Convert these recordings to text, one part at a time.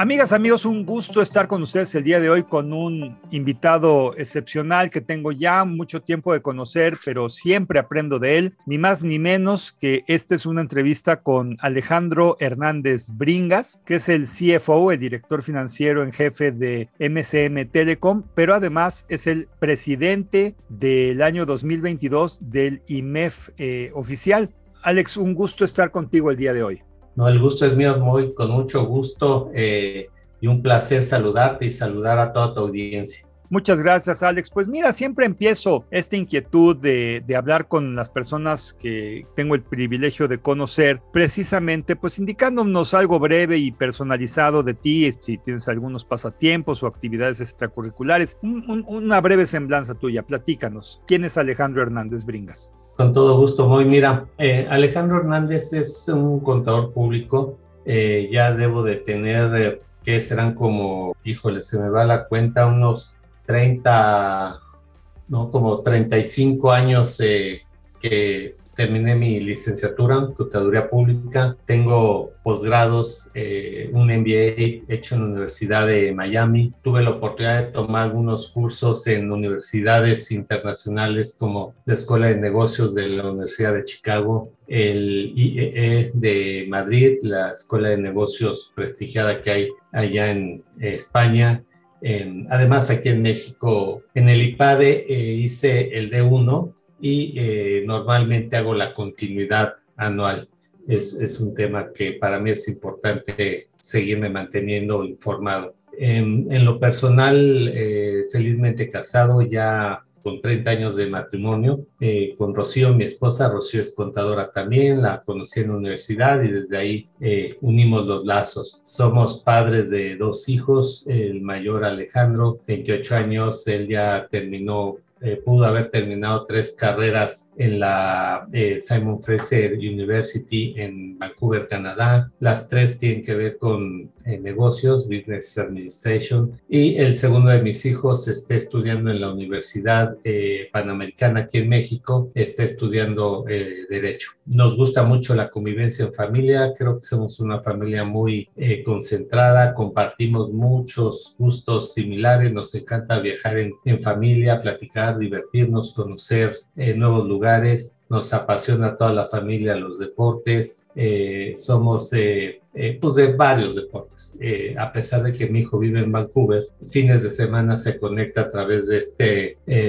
Amigas, amigos, un gusto estar con ustedes el día de hoy con un invitado excepcional que tengo ya mucho tiempo de conocer, pero siempre aprendo de él, ni más ni menos que esta es una entrevista con Alejandro Hernández Bringas, que es el CFO, el director financiero en jefe de MCM Telecom, pero además es el presidente del año 2022 del IMEF eh, oficial. Alex, un gusto estar contigo el día de hoy. No, el gusto es mío, muy con mucho gusto eh, y un placer saludarte y saludar a toda tu audiencia. Muchas gracias, Alex. Pues mira, siempre empiezo esta inquietud de, de, hablar con las personas que tengo el privilegio de conocer, precisamente pues indicándonos algo breve y personalizado de ti, si tienes algunos pasatiempos o actividades extracurriculares. una breve semblanza tuya, platícanos. ¿Quién es Alejandro Hernández Bringas? Con todo gusto, muy mira, eh, Alejandro Hernández es un contador público, eh, ya debo de tener, eh, que serán como, híjole, se me va la cuenta, unos 30, no, como 35 años que terminé mi licenciatura en Contaduría Pública, tengo posgrados, eh, un MBA hecho en la Universidad de Miami, tuve la oportunidad de tomar algunos cursos en universidades internacionales como la Escuela de Negocios de la Universidad de Chicago, el IEE de Madrid, la Escuela de Negocios prestigiada que hay allá en eh, España, además, aquí en México, en el IPADE eh, hice el D1, y eh, normalmente hago la continuidad anual. Es, es, un tema que para mí es importante seguirme manteniendo informado. En, en lo personal, eh, felizmente casado, ya con 30 años de matrimonio, eh, con Rocío, mi esposa. Rocío es contadora también, la conocí en la universidad y desde ahí unimos los lazos. Somos padres de dos hijos, el mayor Alejandro, 28 años, él ya terminó eh, pudo haber terminado tres carreras en la eh, Simon Fraser University en Vancouver, Canadá. Las tres tienen que ver con eh, negocios, Business Administration. Y el segundo de mis hijos está estudiando en la Universidad Panamericana aquí en México, está estudiando Derecho. Nos gusta mucho la convivencia en familia, creo que somos una familia muy concentrada, compartimos muchos gustos similares, nos encanta viajar en, en familia, platicar divertirnos, conocer eh, nuevos lugares. Nos apasiona toda la familia los deportes. Eh, somos eh, pues de varios deportes. a pesar de que mi hijo vive en Vancouver, fines de semana se conecta a través de esta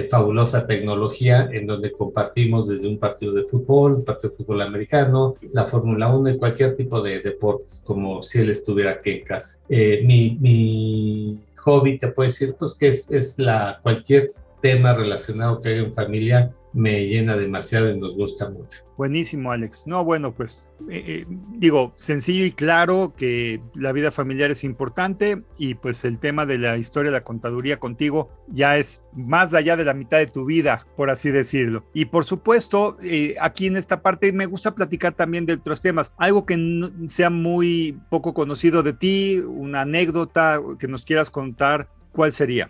fabulosa tecnología en donde compartimos desde un partido de fútbol, un partido de fútbol americano, la Fórmula 1 y cualquier tipo de deportes, como si él estuviera aquí en casa. mi, mi hobby, te puedo decir, pues que es, es la, cualquier tema relacionado que hay en familia me llena demasiado y nos gusta mucho. Buenísimo, Alex. No, bueno, pues eh, eh, digo, sencillo y claro que la vida familiar es importante y pues el tema de la historia de la contaduría contigo ya es más allá de la mitad de tu vida, por así decirlo. Y por supuesto, eh, aquí en esta parte me gusta platicar también de otros temas. Algo que no sea muy poco conocido de ti, una anécdota que nos quieras contar, ¿cuál sería?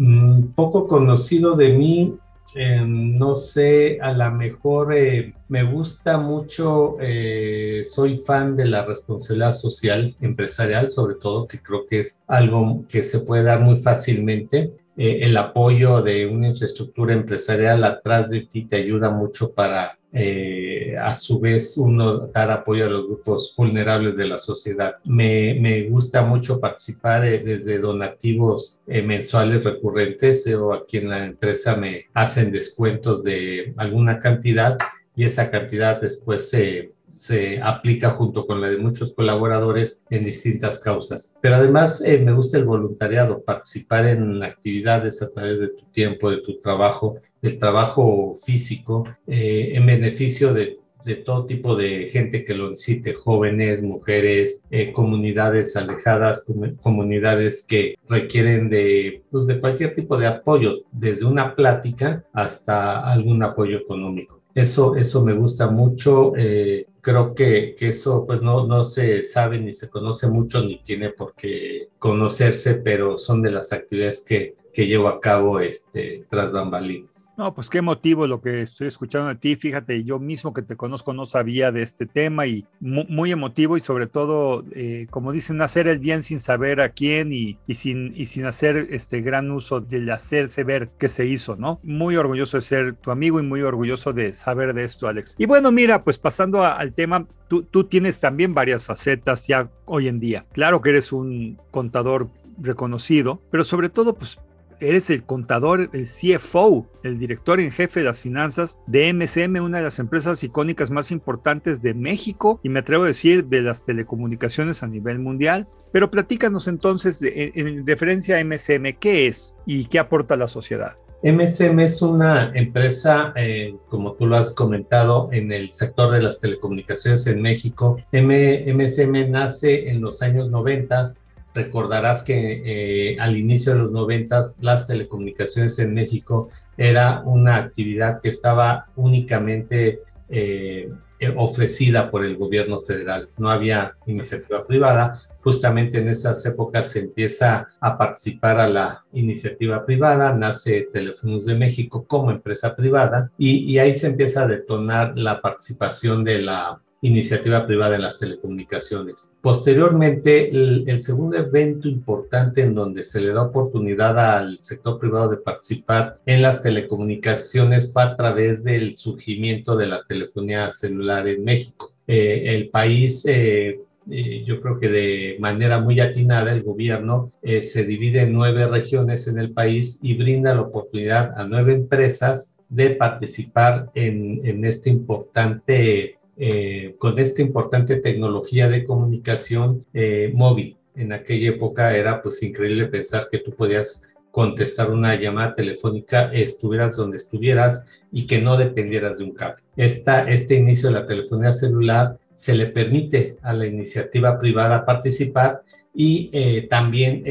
Mm, poco conocido de mí, em, no sé, a lo mejor eh, me gusta mucho, eh, soy fan de la responsabilidad social empresarial, sobre todo, que creo que es algo que se puede dar muy fácilmente. Eh, el apoyo de una infraestructura empresarial atrás de ti te ayuda mucho para eh, a su vez uno dar apoyo a los grupos vulnerables de la sociedad. Me, me gusta mucho participar eh, desde donativos eh, mensuales recurrentes o aquí en la empresa me hacen descuentos de alguna cantidad y esa cantidad después se se aplica junto con la de muchos colaboradores en distintas causas. Pero además me gusta el voluntariado, participar en actividades a través de tu tiempo, de tu trabajo el trabajo físico eh, en beneficio de, de, todo tipo de gente que lo necesite, jóvenes, mujeres, eh, comunidades alejadas, comunidades que requieren de, pues, de cualquier tipo de apoyo, desde una plática hasta algún apoyo económico. Eso, eso me gusta mucho. Eh, creo que, que, eso pues no, no se sabe ni se conoce mucho ni tiene por qué conocerse, pero son de las actividades que, que llevo a cabo este, tras bambalinas. No, pues qué motivo lo que estoy escuchando de ti. Fíjate, yo mismo que te conozco no sabía de este tema y muy, emotivo y sobre todo, eh, como dicen, hacer el bien sin saber a quién y, sin hacer este gran uso del hacerse ver que se hizo, ¿no? Muy orgulloso de ser tu amigo y muy orgulloso de saber de esto, Alex. Y bueno, mira, pues pasando al tema, tú, tú tienes también varias facetas ya hoy en día. Claro que eres un contador reconocido, pero sobre todo, pues eres el contador, el CFO, el director en jefe de las finanzas de MCM, una de las empresas icónicas más importantes de México y me atrevo a decir de las telecomunicaciones a nivel mundial. Pero platícanos entonces en, referencia a MCM, ¿qué es y qué aporta a la sociedad? MSM es una empresa, eh, como tú lo has comentado, en el sector de las telecomunicaciones en México. MSM nace en los años 90 Recordarás que eh, al inicio de los noventas las telecomunicaciones en México era una actividad que estaba únicamente eh, ofrecida por el gobierno federal. No había iniciativa privada. Justamente en esas épocas se empieza a participar a la iniciativa privada, nace Teléfonos de México como empresa privada y, y ahí se empieza a detonar la participación de la iniciativa privada en las telecomunicaciones. Posteriormente, el, segundo evento importante en donde se le da oportunidad al sector privado de participar en las telecomunicaciones fue a través del surgimiento de la telefonía celular en México. Eh, el país eh, eh, yo creo que de manera muy atinada el gobierno se divide en nueve regiones en el país y brinda la oportunidad a nueve empresas de participar en, en este importante eh, con esta importante tecnología de comunicación eh, móvil. En aquella época era pues increíble pensar que tú podías contestar una llamada telefónica, estuvieras donde estuvieras y que no dependieras de un cable. Esta, este inicio de la telefonía celular se le permite a la iniciativa privada participar y eh, también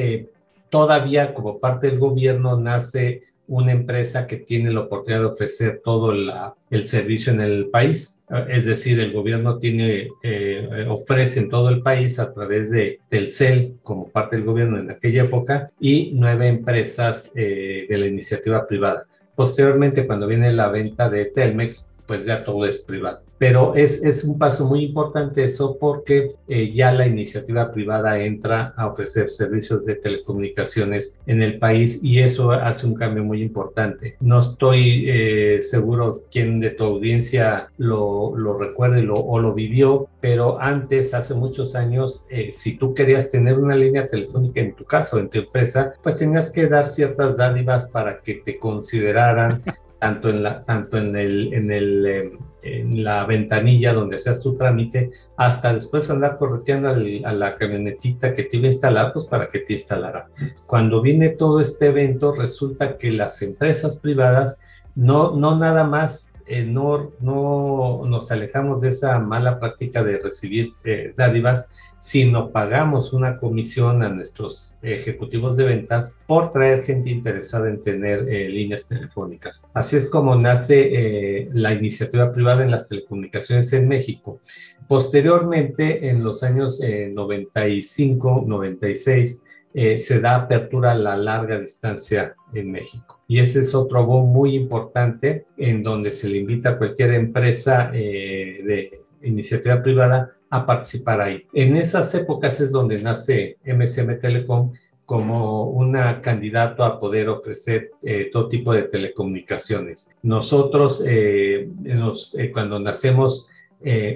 todavía como parte del gobierno nace una empresa que tiene la oportunidad de ofrecer todo el servicio en el país. Es decir, el gobierno tiene, eh, ofrece en todo el país a través de CEL como parte del gobierno en aquella época y nueve empresas eh, de la iniciativa privada. Posteriormente, cuando viene la venta de Telmex, pues ya todo es privado. Pero es, es un paso muy importante eso porque eh, ya la iniciativa privada entra a ofrecer servicios de telecomunicaciones en el país y eso hace un cambio muy importante. No estoy eh, seguro quién de tu audiencia lo, lo recuerde lo, o lo vivió, pero antes, hace muchos años, eh, si tú querías tener una línea telefónica en tu casa o en tu empresa, pues tenías que dar ciertas dádivas para que te consideraran tanto en la, tanto en el, en el, em, en la ventanilla donde seas tu trámite, hasta después andar correteando a la camionetita que te iba a instalar, pues para que te instalara. Cuando viene todo este evento, resulta que las empresas privadas no, no nada más eh, no, no nos alejamos de esa mala práctica de recibir eh, dádivas, sino pagamos una comisión a nuestros ejecutivos de ventas por traer gente interesada en tener eh, líneas telefónicas. Así es como nace eh, la iniciativa privada en las telecomunicaciones en México. Posteriormente, en los años 95, 96, eh, se da apertura a la larga distancia en México. Y ese es otro boom muy importante en donde se le invita a cualquier empresa de iniciativa privada a participar ahí. En esas épocas es donde nace MSM Telecom como una candidato a poder ofrecer eh, todo tipo de telecomunicaciones. Nosotros, eh, eh, cuando nacemos,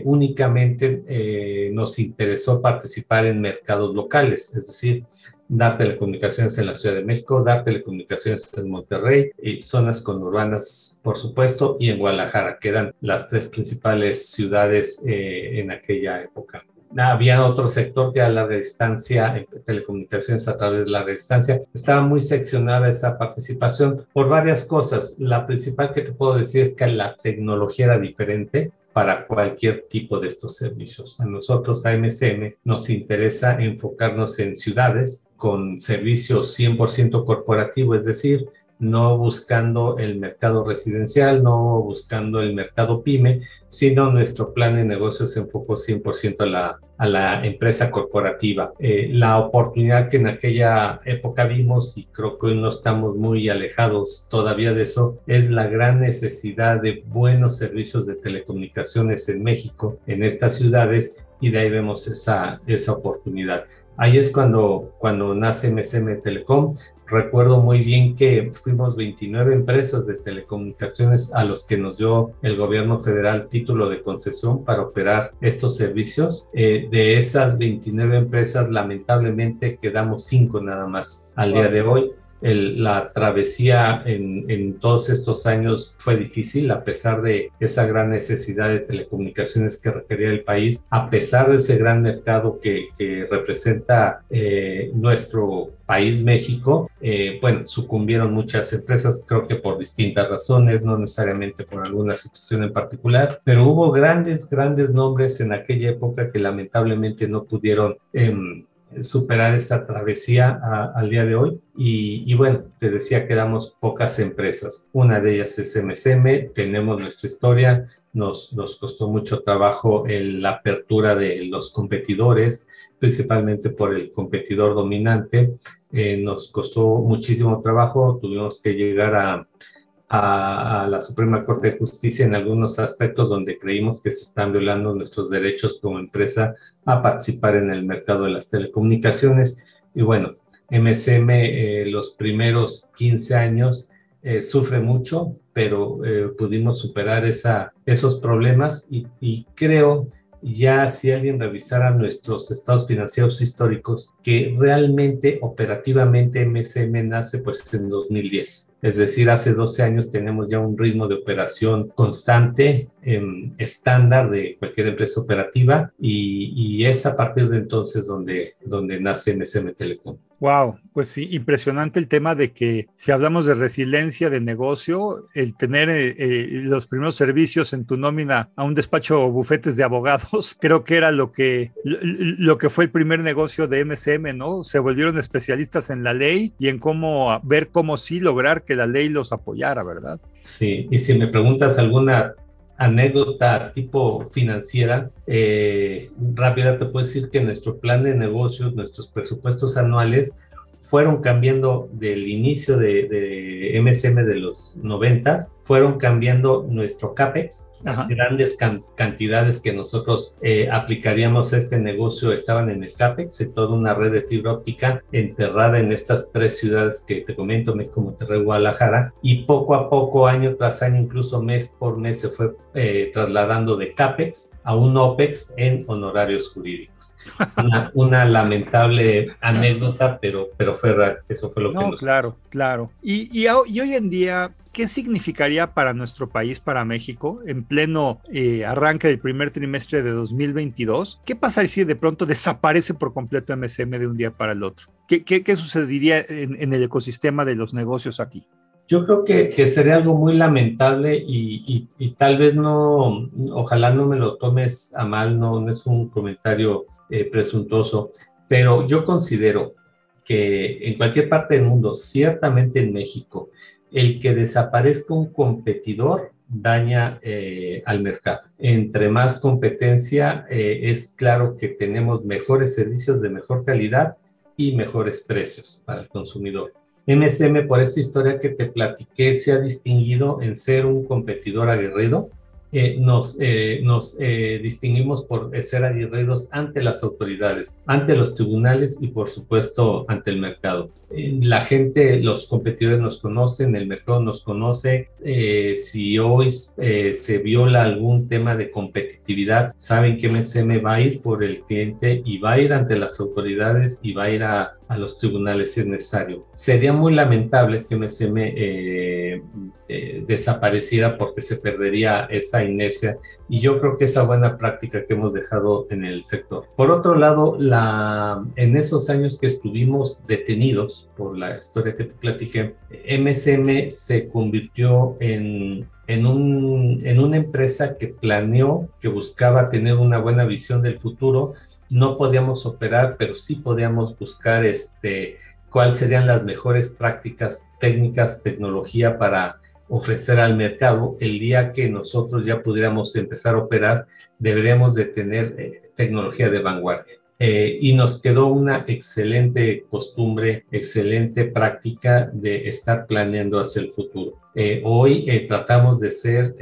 únicamente nos interesó participar en mercados locales, es decir, dar telecomunicaciones en la Ciudad de México, dar telecomunicaciones en Monterrey y zonas conurbanas, por supuesto, y en Guadalajara, que eran las tres principales ciudades eh, en aquella época. Había otro sector que a larga distancia, telecomunicaciones a través de larga distancia. Estaba muy seccionada esa participación por varias cosas. La principal que te puedo decir es que la tecnología era diferente para cualquier tipo de estos servicios. A nosotros, a nos interesa enfocarnos en ciudades con servicios 100% corporativo, es decir, no buscando el mercado residencial, no buscando el mercado pyme, sino nuestro plan de negocio se enfocó 100% a la, a la empresa corporativa. Eh, la oportunidad que en aquella época vimos, y creo que hoy no estamos muy alejados todavía de eso, es la gran necesidad de buenos servicios de telecomunicaciones en México, en estas ciudades, y de ahí vemos esa, esa oportunidad. Ahí es cuando, cuando nace MSM Telecom. Recuerdo muy bien que fuimos 29 empresas de telecomunicaciones a los que nos dio el gobierno federal título de concesión para operar estos servicios. Eh, de esas 29 empresas, lamentablemente quedamos cinco nada más al día de hoy la travesía en, todos estos años fue difícil, a pesar de esa gran necesidad de telecomunicaciones que requería el país, a pesar de ese gran mercado que, representa eh, nuestro país México, eh, bueno, sucumbieron muchas empresas, creo que por distintas razones, no necesariamente por alguna situación en particular, pero hubo grandes, grandes nombres en aquella época que lamentablemente no pudieron... Em, superar esta travesía al día de hoy. Y, bueno, te decía que damos pocas empresas. Una de ellas es MSM, tenemos nuestra historia, nos, nos costó mucho trabajo la apertura de los competidores, principalmente por el competidor dominante. Eh, nos costó muchísimo trabajo, tuvimos que llegar a, a, la Suprema Corte de Justicia en algunos aspectos donde creímos que se están violando nuestros derechos como empresa a participar en el mercado de las telecomunicaciones. Y bueno, MSM eh, los primeros 15 años eh, sufre mucho, pero eh, pudimos superar esa, esos problemas y, y creo ya si alguien revisara nuestros estados financieros históricos, que realmente operativamente MSM nace pues en 2010. Es decir, hace 12 años tenemos ya un ritmo de operación constante, em, estándar de cualquier empresa operativa y, y, es a partir de entonces donde, donde nace MSM Telecom. Wow, pues sí, impresionante el tema de que si hablamos de resiliencia de negocio, el tener eh, eh, los primeros servicios en tu nómina a un despacho o bufetes de abogados, creo que era lo que, lo que fue el primer negocio de MSM, ¿no? Se volvieron especialistas en la ley y en cómo ver cómo sí lograr que la ley los apoyara, ¿verdad? Sí, y si me preguntas alguna anécdota tipo financiera, eh, rápida te puedo decir que nuestro plan de negocios, nuestros presupuestos anuales fueron cambiando del inicio de, de MSM de los 90, fueron cambiando nuestro CAPEX, las grandes cantidades que nosotros eh, aplicaríamos a este negocio estaban en el CAPEX, en toda una red de fibra óptica enterrada en estas tres ciudades que te comento, México, Monterrey, Guadalajara, y poco a poco, año tras año, incluso mes por mes, se fue eh, trasladando de CAPEX a un OPEX en honorarios jurídicos. Una, lamentable anécdota, pero, pero fue eso fue lo que nos Claro, claro. Y, y, y hoy en día, ¿qué significaría para nuestro país, para México, en pleno eh, arranque del primer trimestre de 2022? ¿Qué pasaría si de pronto desaparece por completo MSM de un día para el otro? ¿Qué, qué, sucedería en, el ecosistema de los negocios aquí? Yo creo que, que sería algo muy lamentable y, y, tal vez no, ojalá no me lo tomes a mal, no, es un comentario eh, presuntuoso, pero yo considero que en cualquier parte del mundo, ciertamente en México, el que desaparezca un competidor daña eh, al mercado. Entre más competencia, eh, es claro que tenemos mejores servicios de mejor calidad y mejores precios para el consumidor. MSM, por esta historia que te platiqué, se ha distinguido en ser un competidor aguerrido, eh, nos, eh, nos eh, distinguimos por ser aguerridos ante las autoridades, ante los tribunales y por supuesto ante el mercado. la gente, los competidores nos conocen, el mercado nos conoce. si hoy se viola algún tema de competitividad, saben que MSM va a ir por el cliente y va a ir ante las autoridades y va a ir a, a los tribunales si es necesario. Sería muy lamentable que MSM eh, desapareciera porque se perdería esa inercia y yo creo que esa buena práctica que hemos dejado en el sector. Por otro lado, la, en esos años que estuvimos detenidos por la historia que te platiqué, MSM se convirtió en, una empresa que planeó, que buscaba tener una buena visión del futuro no podíamos operar, pero sí podíamos buscar este, cuáles serían las mejores prácticas técnicas, tecnología para ofrecer al mercado. El día que nosotros ya pudiéramos empezar a operar, deberíamos de tener eh, tecnología de vanguardia. Eh, y nos quedó una excelente costumbre, excelente práctica de estar planeando hacia el futuro. Eh, hoy tratamos de ser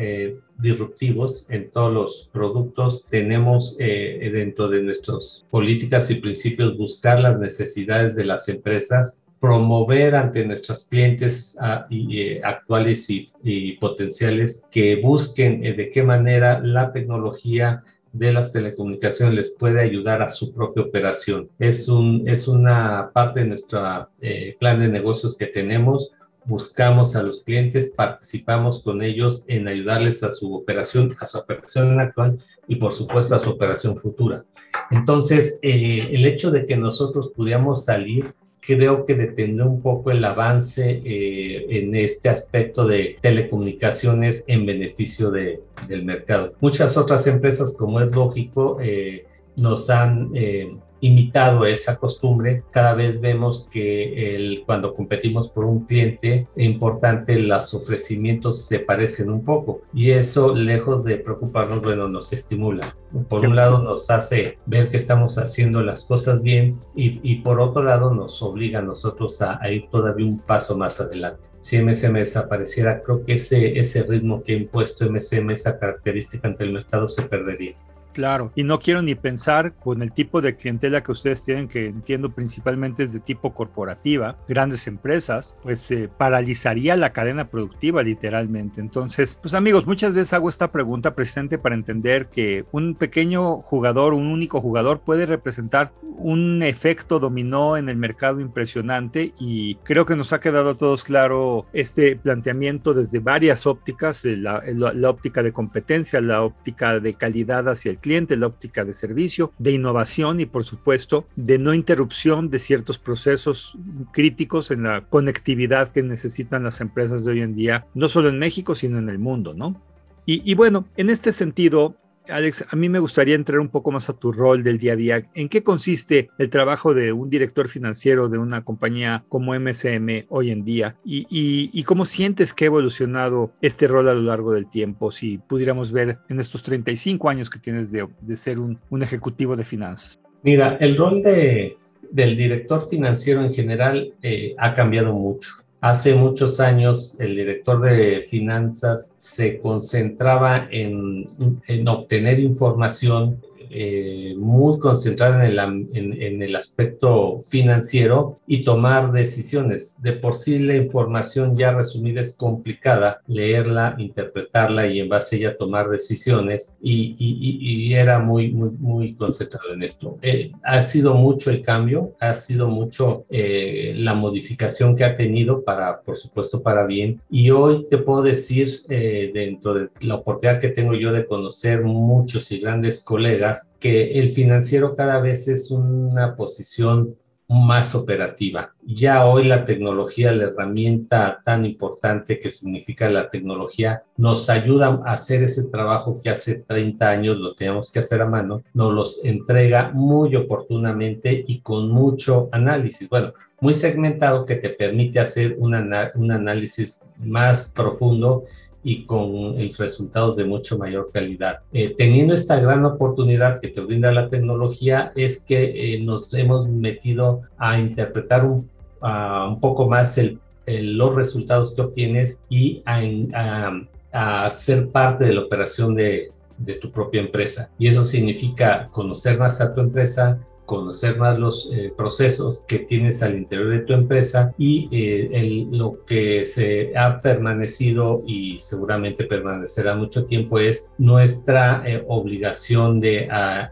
disruptivos en todos los productos. Tenemos dentro de nuestras políticas y principios buscar las necesidades de las empresas promover ante nuestros clientes ah, eh, actuales y, potenciales que busquen eh, de qué manera la tecnología de las telecomunicaciones les puede ayudar a su propia operación. Es, un, es una parte de nuestro eh, plan de negocios que tenemos. Buscamos a los clientes, participamos con ellos en ayudarles a su operación, a su operación actual y por supuesto a su operación futura. Entonces, el hecho de que nosotros pudiéramos salir creo que detendrá un poco el avance eh, en este aspecto de telecomunicaciones en beneficio de, del mercado. Muchas otras empresas, como es lógico, eh, nos han eh, imitado esa costumbre. Cada vez vemos que el, cuando competimos por un cliente importante, los ofrecimientos se parecen un poco y eso, lejos de preocuparnos, bueno, nos estimula. Por un lado, nos hace ver que estamos haciendo las cosas bien y, y por otro lado, nos obliga a nosotros a, a, ir todavía un paso más adelante. Si MSM desapareciera, creo que ese, ese ritmo que ha impuesto MSM, esa característica ante el mercado, se perdería. Claro, y no quiero ni pensar con el tipo de clientela que ustedes tienen, que entiendo principalmente es de tipo corporativa, grandes empresas, pues se paralizaría la cadena productiva literalmente. Entonces, pues amigos, muchas veces hago esta pregunta presente para entender que un pequeño jugador, un único jugador puede representar un efecto dominó en el mercado impresionante y creo que nos ha quedado a todos claro este planteamiento desde varias ópticas, la, la óptica de competencia, la óptica de calidad hacia el cliente, la óptica de servicio, de innovación y por supuesto de no interrupción de ciertos procesos críticos en la conectividad que necesitan las empresas de hoy en día, no solo en México, sino en el mundo, ¿no? Y, y bueno, en este sentido, Alex, a mí me gustaría entrar un poco más a tu rol del día a día. ¿En qué consiste el trabajo de un director financiero de una compañía como MSM hoy en día? ¿Y, cómo sientes que ha evolucionado este rol a lo largo del tiempo? Si pudiéramos ver en estos 35 años que tienes de, ser un, ejecutivo de finanzas. Mira, el rol de, del director financiero en general eh, ha cambiado mucho. Hace muchos años el director de finanzas se concentraba en, en obtener información eh, muy concentrada en el, en, el, aspecto financiero y tomar decisiones. De por sí la información ya resumida es complicada, leerla, interpretarla y en base a ella tomar decisiones y, y, era muy, muy, muy concentrado en esto. Eh, ha sido mucho el cambio, ha sido mucho eh, la modificación que ha tenido para, por supuesto, para bien. Y hoy te puedo decir, dentro de la oportunidad que tengo yo de conocer muchos y grandes colegas, que el financiero cada vez es una posición más operativa. Ya hoy la tecnología, la herramienta tan importante que significa la tecnología, nos ayuda a hacer ese trabajo que hace 30 años lo teníamos que hacer a mano, nos los entrega muy oportunamente y con mucho análisis. Bueno, muy segmentado que te permite hacer un análisis más profundo y con resultados de mucho mayor calidad. Eh, teniendo esta gran oportunidad que te brinda la tecnología es que eh, nos hemos metido a interpretar un, un poco más el, los resultados que obtienes y a, a, ser parte de la operación de, de tu propia empresa. Y eso significa conocer más a tu empresa, conocer más los eh, procesos que tienes al interior de tu empresa y eh, lo que se ha permanecido y seguramente permanecerá mucho tiempo es nuestra eh, obligación de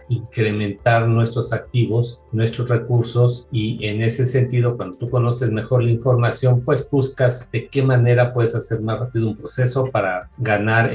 incrementar nuestros activos, nuestros recursos y en ese sentido cuando tú conoces mejor la información pues buscas de qué manera puedes hacer más rápido un proceso para ganar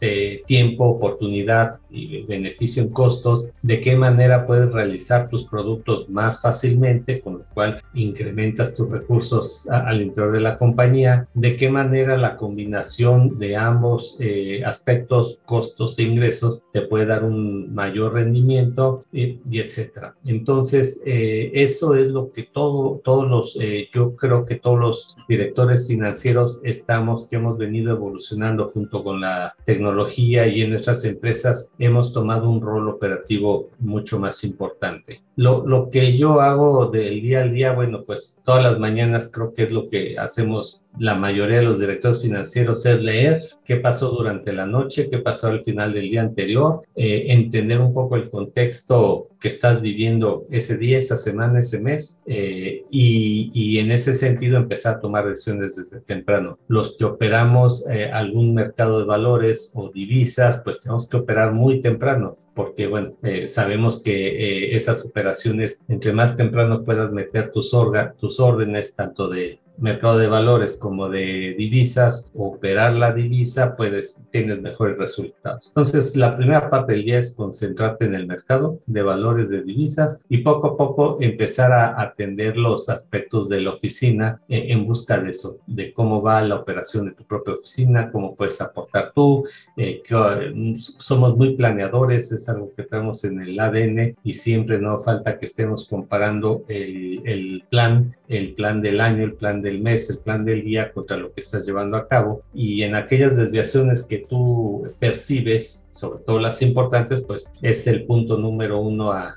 de tiempo, oportunidad y beneficio en costos, de qué manera puedes realizar tus productos más fácilmente, con lo cual incrementas tus recursos al interior de la compañía, de qué manera la combinación de ambos eh, aspectos, costos e ingresos, te puede dar un mayor rendimiento y, etcétera. Entonces, eh, eso es lo que todo, todos los, eh, yo creo que todos los directores financieros estamos, que hemos venido evolucionando junto con la tecnología y en nuestras empresas hemos tomado un rol operativo mucho más importante. Lo, lo que yo hago del día al día, bueno, pues todas las mañanas creo que es lo que hacemos la mayoría de los directores financieros, es leer qué pasó durante la noche, qué pasó al final del día anterior, eh, entender un poco el contexto que estás viviendo ese día, esa semana, ese mes, eh, y, en ese sentido empezar a tomar decisiones desde temprano. Los que operamos eh, algún mercado de valores o divisas, pues tenemos que operar muy temprano porque bueno, sabemos que esas operaciones, entre más temprano puedas meter tus, tus órdenes, tanto de mercado de valores como de divisas, operar la divisa, puedes, tienes mejores resultados. Entonces, la primera parte del día es concentrarte en el mercado de valores de divisas y poco a poco empezar a atender los aspectos de la oficina eh, en busca de eso, de cómo va la operación de tu propia oficina, cómo puedes aportar tú, eh, que, mm, somos muy planeadores, es algo que tenemos en el ADN y siempre no falta que estemos comparando el, el plan, el plan del año, el plan de del mes, el plan del día contra lo que estás llevando a cabo y en aquellas desviaciones que tú percibes, sobre todo las importantes, pues es el punto número uno a,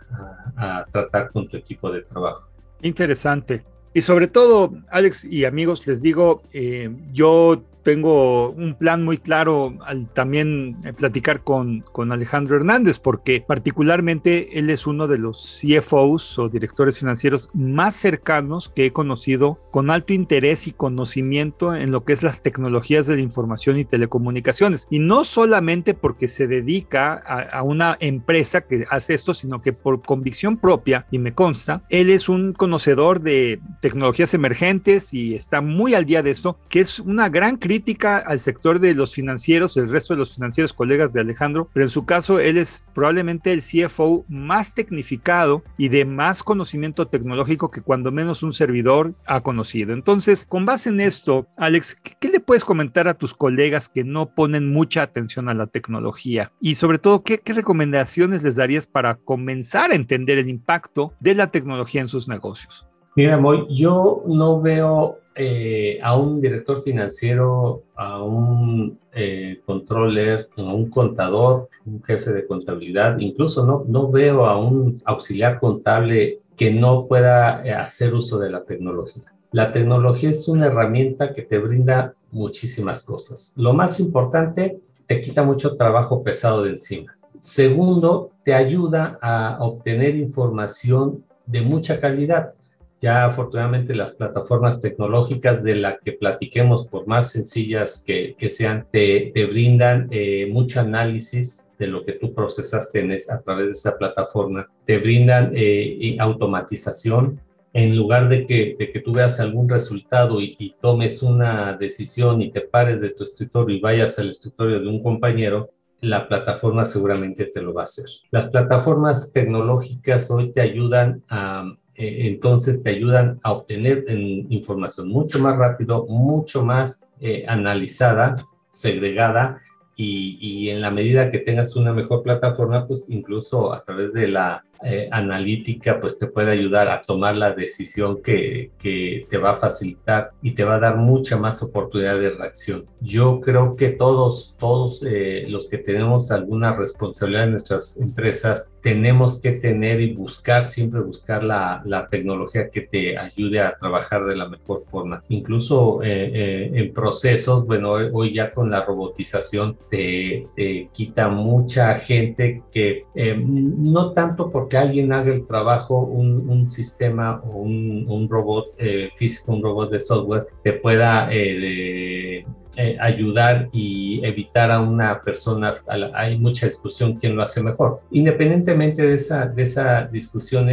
tratar con tu equipo de trabajo. Interesante. Y sobre todo, Alex y amigos, les digo, eh, yo tengo un plan muy claro al también eh, platicar con, con Alejandro Hernández, porque particularmente él es uno de los CFOs o directores financieros más cercanos que he conocido con alto interés y conocimiento en lo que es las tecnologías de la información y telecomunicaciones. Y no solamente porque se dedica a, a una empresa que hace esto, sino que por convicción propia, y me consta, él es un conocedor de tecnologías emergentes y está muy al día de esto, que es una gran crítica crítica al sector de los financieros, el resto de los financieros colegas de Alejandro, pero en su caso él es probablemente el CFO más tecnificado y de más conocimiento tecnológico que cuando menos un servidor ha conocido. Entonces, con base en esto, Alex, ¿qué, le puedes comentar a tus colegas que no ponen mucha atención a la tecnología? Y sobre todo, ¿qué, recomendaciones les darías para comenzar a entender el impacto de la tecnología en sus negocios? Mira, Moy, yo no veo eh, a un director financiero, a un eh, controller, a un contador, un jefe de contabilidad, incluso no, no veo a un auxiliar contable que no pueda eh, hacer uso de la tecnología. La tecnología es una herramienta que te brinda muchísimas cosas. Lo más importante, te quita mucho trabajo pesado de encima. Segundo, te ayuda a obtener información de mucha calidad ya afortunadamente las plataformas tecnológicas de las que platiquemos, por más sencillas que, que sean, te, te brindan eh, mucho análisis de lo que tú procesaste en a través de esa plataforma, te brindan eh, automatización. En lugar de que, de que tú veas algún resultado y, y tomes una decisión y te pares de tu escritorio y vayas al escritorio de un compañero, la plataforma seguramente te lo va a hacer. Las plataformas tecnológicas hoy te ayudan a, eh, entonces te ayudan a obtener información mucho más rápido, mucho más eh, analizada, segregada y, y, en la medida que tengas una mejor plataforma, pues incluso a través de la eh, analítica pues te puede ayudar a tomar la decisión que, que, te va a facilitar y te va a dar mucha más oportunidad de reacción. Yo creo que todos, todos eh, los que tenemos alguna responsabilidad en nuestras empresas, tenemos que tener y buscar, siempre buscar la, la tecnología que te ayude a trabajar de la mejor forma. Incluso eh, en procesos, bueno, hoy ya con la robotización te, te quita mucha gente que no tanto porque que alguien haga el trabajo, un, sistema o un, robot eh, físico, un robot de software, te pueda eh, eh, ayudar y evitar a una persona, hay mucha discusión quién lo hace mejor. Independientemente de esa, de esa discusión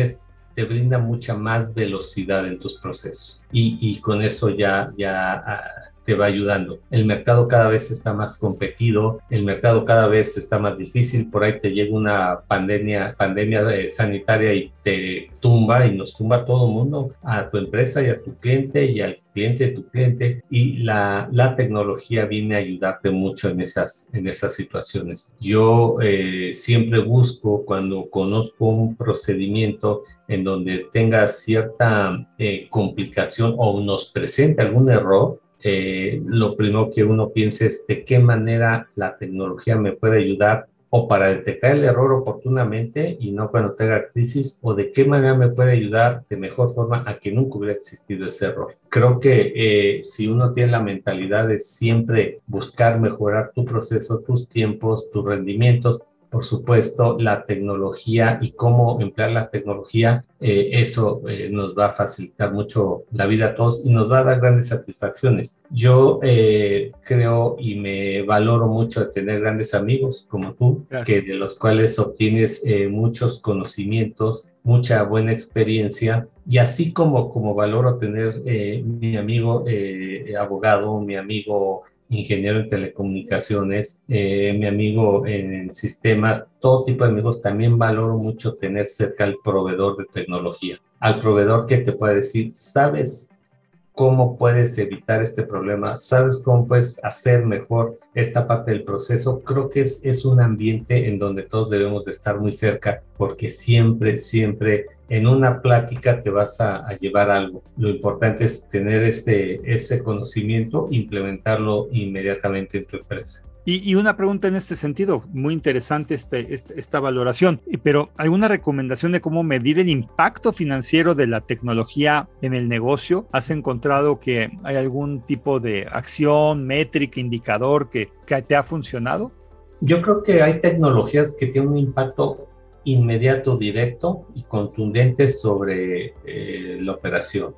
te brinda mucha más velocidad en tus procesos y, y con eso ya, ya ah, te va ayudando. El mercado cada vez está más competido, el mercado cada vez está más difícil, por ahí te llega una pandemia, pandemia sanitaria y te tumba y nos tumba a todo el mundo, a tu empresa y a tu cliente y al cliente de tu cliente y la, la tecnología viene a ayudarte mucho en esas, en esas situaciones. Yo eh, siempre busco cuando conozco un procedimiento en donde tenga cierta eh, complicación o nos presente algún error, eh, lo primero que uno piensa es de qué manera la tecnología me puede ayudar o para detectar el error oportunamente y no cuando tenga crisis, o de qué manera me puede ayudar de mejor forma a que nunca hubiera existido ese error. Creo que eh, si uno tiene la mentalidad de siempre buscar mejorar tu proceso, tus tiempos, tus rendimientos, por supuesto, la tecnología y cómo emplear la tecnología, eh, eso eh, nos va a facilitar mucho la vida a todos y nos va a dar grandes satisfacciones. Yo eh, creo y me valoro mucho de tener grandes amigos como tú, que de los cuales obtienes muchos conocimientos, mucha buena experiencia y así como, como valoro tener mi amigo abogado, mi amigo ingeniero en telecomunicaciones, eh, mi amigo en sistemas, todo tipo de amigos, también valoro mucho tener cerca al proveedor de tecnología, al proveedor que te puede decir, sabes cómo puedes evitar este problema, sabes cómo puedes hacer mejor esta parte del proceso. Creo que es, es un ambiente en donde todos debemos de estar muy cerca porque siempre, siempre en una plática te vas a, llevar algo. Lo importante es tener este, ese conocimiento, implementarlo inmediatamente en tu empresa. Y, una pregunta en este sentido, muy interesante este, este, esta valoración, pero ¿alguna recomendación de cómo medir el impacto financiero de la tecnología en el negocio? ¿Has encontrado que hay algún tipo de acción, métrica, indicador que, que te ha funcionado? Yo creo que hay tecnologías que tienen un impacto inmediato, directo y contundente sobre eh, la operación.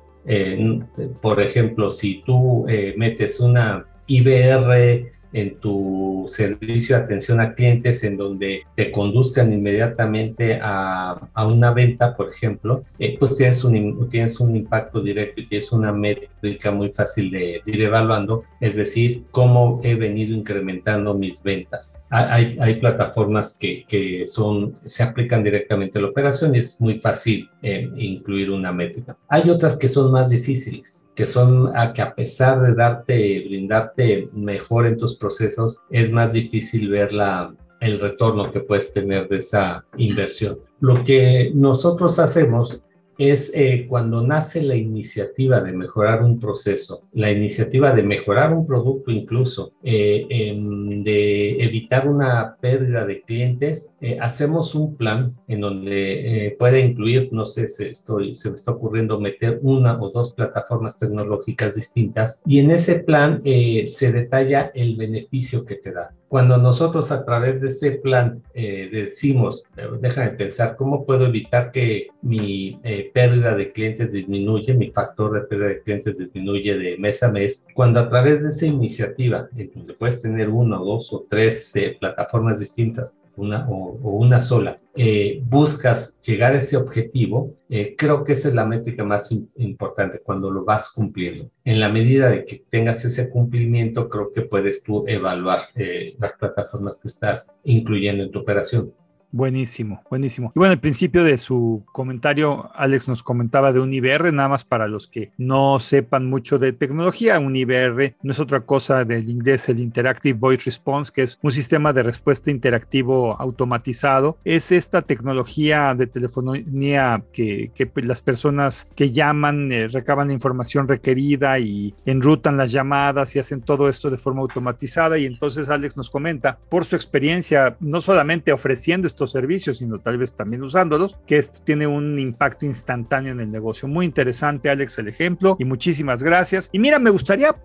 por ejemplo, si tú eh, metes una IBR en tu servicio de atención a clientes en donde te conduzcan inmediatamente a, a una venta, por ejemplo, eh, pues tienes un, tienes un impacto directo y tienes una métrica muy fácil de, ir evaluando, es decir, cómo he venido incrementando mis ventas. Hay, hay plataformas que, que son, se aplican directamente a la operación y es muy fácil eh, incluir una métrica. Hay otras que son más difíciles, que son a que a pesar de darte, brindarte mejor en tus procesos, es más difícil ver la, el retorno que puedes tener de esa inversión. Lo que nosotros hacemos es eh, cuando nace la iniciativa de mejorar un proceso, la iniciativa de mejorar un producto incluso, eh, em, de evitar una pérdida de clientes, eh, hacemos un plan en donde puede incluir, no sé, si estoy, se me está ocurriendo meter una o dos plataformas tecnológicas distintas y en ese plan se detalla el beneficio que te da. Cuando nosotros a través de ese plan eh, decimos, déjame pensar, ¿cómo puedo evitar que mi eh, pérdida de clientes disminuye, mi factor de pérdida de clientes disminuye de mes a mes? Cuando a través de esa iniciativa, en donde puedes tener una, dos o tres eh, plataformas distintas, una o, una sola, eh, buscas llegar a ese objetivo, eh, creo que esa es la métrica más importante cuando lo vas cumpliendo. En la medida de que tengas ese cumplimiento, creo que puedes tú evaluar eh, las plataformas que estás incluyendo en tu operación. Buenísimo, buenísimo. Y bueno, al principio de su comentario, Alex nos comentaba de un IBR, nada más para los que no sepan mucho de tecnología. Un IBR no es otra cosa del inglés, el Interactive Voice Response, que es un sistema de respuesta interactivo automatizado. Es esta tecnología de telefonía que, que las personas que llaman eh, recaban la información requerida y enrutan las llamadas y hacen todo esto de forma automatizada. Y entonces Alex nos comenta, por su experiencia, no solamente ofreciendo esto servicios, sino tal vez también usándolos, que esto tiene un impacto instantáneo en el negocio. Muy interesante, Alex, el ejemplo, y muchísimas gracias. Y mira, me gustaría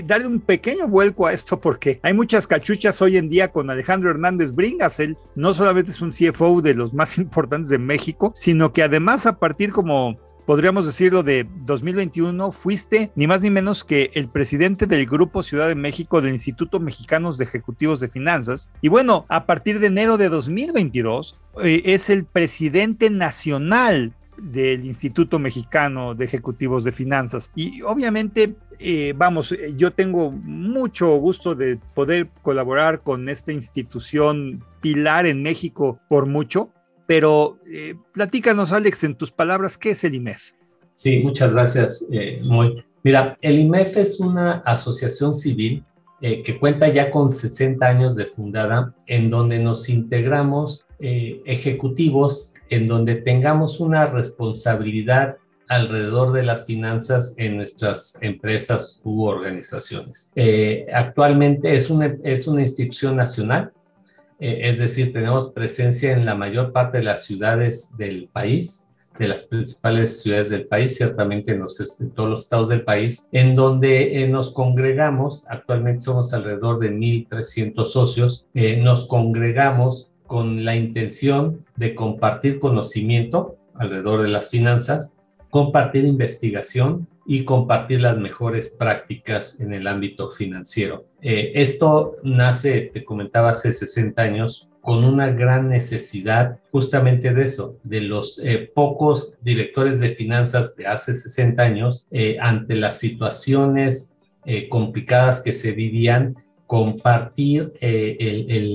darle un pequeño vuelco a esto porque hay muchas cachuchas hoy en día con Alejandro Hernández Bringas. Él no solamente es un CFO de los más importantes de México, sino que además a partir como podríamos decirlo, de 2021, fuiste ni más ni menos que el presidente del Grupo Ciudad de México del Instituto Mexicano de Ejecutivos de Finanzas. Y bueno, a partir de enero de 2022, eh, es el presidente nacional del Instituto Mexicano de Ejecutivos de Finanzas. Y obviamente, eh, vamos, yo tengo mucho gusto de poder colaborar con esta institución pilar en México por mucho, pero eh, platícanos, Alex, en tus palabras, ¿qué es el IMEF? Sí, muchas gracias, eh, Mira, el IMEF es una asociación civil eh, que cuenta ya con 60 años de fundada, en donde nos integramos eh, ejecutivos, en donde tengamos una responsabilidad alrededor de las finanzas en nuestras empresas u organizaciones. Eh, actualmente es una, es una institución nacional, es decir, tenemos presencia en la mayor parte de las ciudades del país, de las principales ciudades del país, ciertamente en, los, en todos los estados del país, en donde eh, nos congregamos, actualmente somos alrededor de 1.300 socios, eh, nos congregamos con la intención de compartir conocimiento alrededor de las finanzas, compartir investigación y compartir las mejores prácticas en el ámbito financiero. Eh, esto nace, te comentaba, hace 60 años con una gran necesidad justamente de eso, de los eh, pocos directores de finanzas de hace 60 años eh, ante las situaciones complicadas que se vivían compartir eh,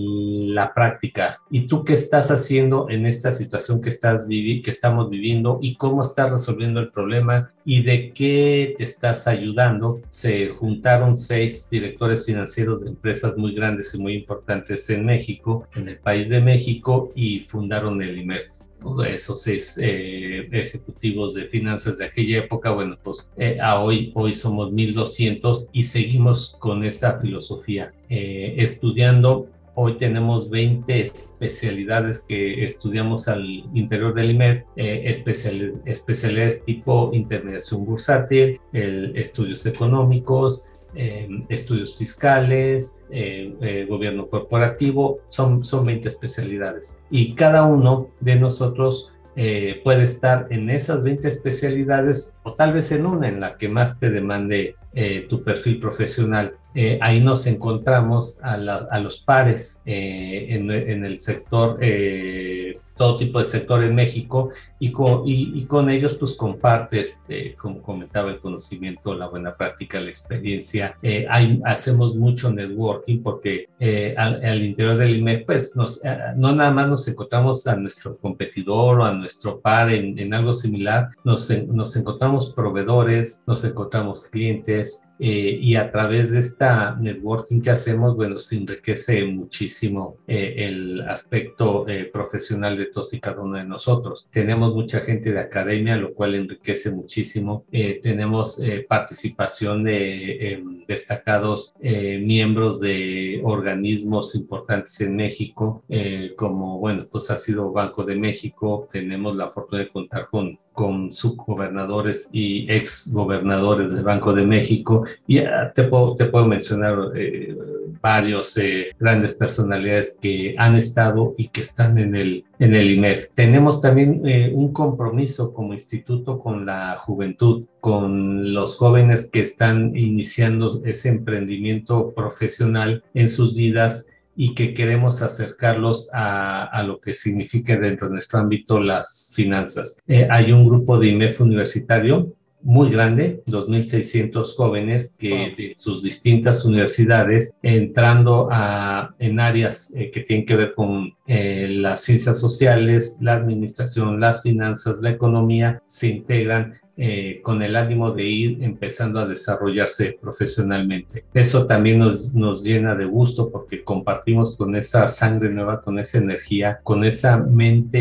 la práctica. ¿Y tú qué estás haciendo en esta situación que, que estamos viviendo y cómo estás resolviendo el problema y de qué te estás ayudando? Se juntaron seis directores financieros de empresas muy grandes y muy importantes en México, en el país de México, y fundaron el IMEF esos seis eh, ejecutivos de finanzas de aquella época, bueno, pues eh, a hoy, hoy somos 1200 y seguimos con esa filosofía, eh, estudiando. Hoy tenemos 20 especialidades que estudiamos al interior del IMEF, especialidades tipo intermediación bursátil, estudios económicos, Em, estudios fiscales, em, eh, gobierno corporativo, son, son 20 especialidades. Y cada uno de nosotros eh, puede estar en esas 20 especialidades o tal vez en una en la que más te demande eh, tu perfil profesional. ahí nos encontramos a, los pares en, en, el sector todo tipo de sector en México y con, y, con ellos pues compartes, eh, como comentaba, el conocimiento, la buena práctica, la experiencia. Eh, hay, hacemos mucho networking porque eh, al, interior del IME pues nos, no nada más nos encontramos a nuestro competidor o a nuestro par en, en algo similar, nos, nos encontramos proveedores, nos encontramos clientes, y a través de esta networking que hacemos, bueno, se enriquece muchísimo el aspecto profesional de todos y cada uno de nosotros. Tenemos mucha gente de academia, lo cual enriquece muchísimo. Eh, tenemos eh, participación de em, destacados eh, miembros de organismos importantes en México, como, bueno, pues ha sido Banco de México. Tenemos la fortuna de contar con con subgobernadores y ex gobernadores del Banco de México. Y te puedo, te puedo mencionar varios grandes personalidades que han estado y que están en el, en el IMEF. Tenemos también eh, un compromiso como instituto con la juventud, con los jóvenes que están iniciando ese emprendimiento profesional en sus vidas y que queremos acercarlos a, a, lo que significa dentro de nuestro ámbito las finanzas. Eh, hay un grupo de IMEF universitario muy grande, 2.600 jóvenes que de sus distintas universidades, entrando a, en áreas eh, que tienen que ver con eh, las ciencias sociales, la administración, las finanzas, la economía, se integran eh, con el ánimo de ir empezando a desarrollarse profesionalmente. Eso también nos, nos llena de gusto porque compartimos con esa sangre nueva, con esa energía, con esa mente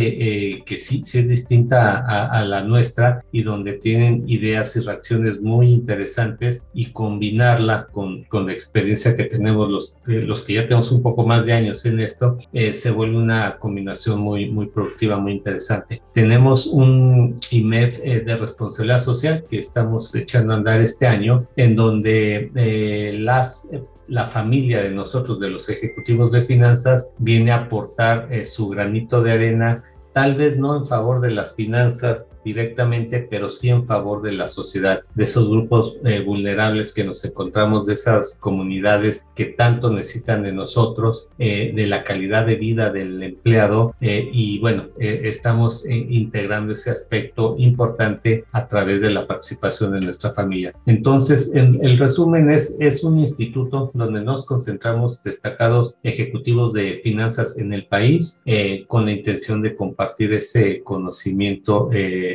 eh, que sí, sí, es distinta a, la nuestra y donde tienen ideas y reacciones muy interesantes y combinarla con, con la experiencia que tenemos los, eh, los que ya tenemos un poco más de años en esto, se vuelve una combinación muy, muy productiva, muy interesante. Tenemos un IMEF de responsabilidad social que estamos echando a andar este año, en donde eh, las la familia de nosotros, de los ejecutivos de finanzas, viene a aportar eh, su granito de arena, tal vez no en favor de las finanzas directamente, pero sí en favor de la sociedad, de esos grupos eh, vulnerables que nos encontramos, de esas comunidades que tanto necesitan de nosotros, eh, de la calidad de vida del empleado eh, y bueno, estamos integrando ese aspecto importante a través de la participación de nuestra familia. Entonces, el resumen es, es un instituto donde nos concentramos destacados ejecutivos de finanzas en el país con la intención de compartir ese conocimiento,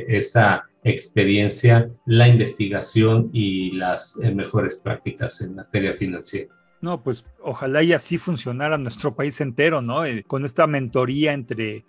esa experiencia, la investigación y las eh, mejores prácticas en materia financiera. No, pues ojalá y así funcionara nuestro país entero, ¿no? Eh, con esta mentoría entre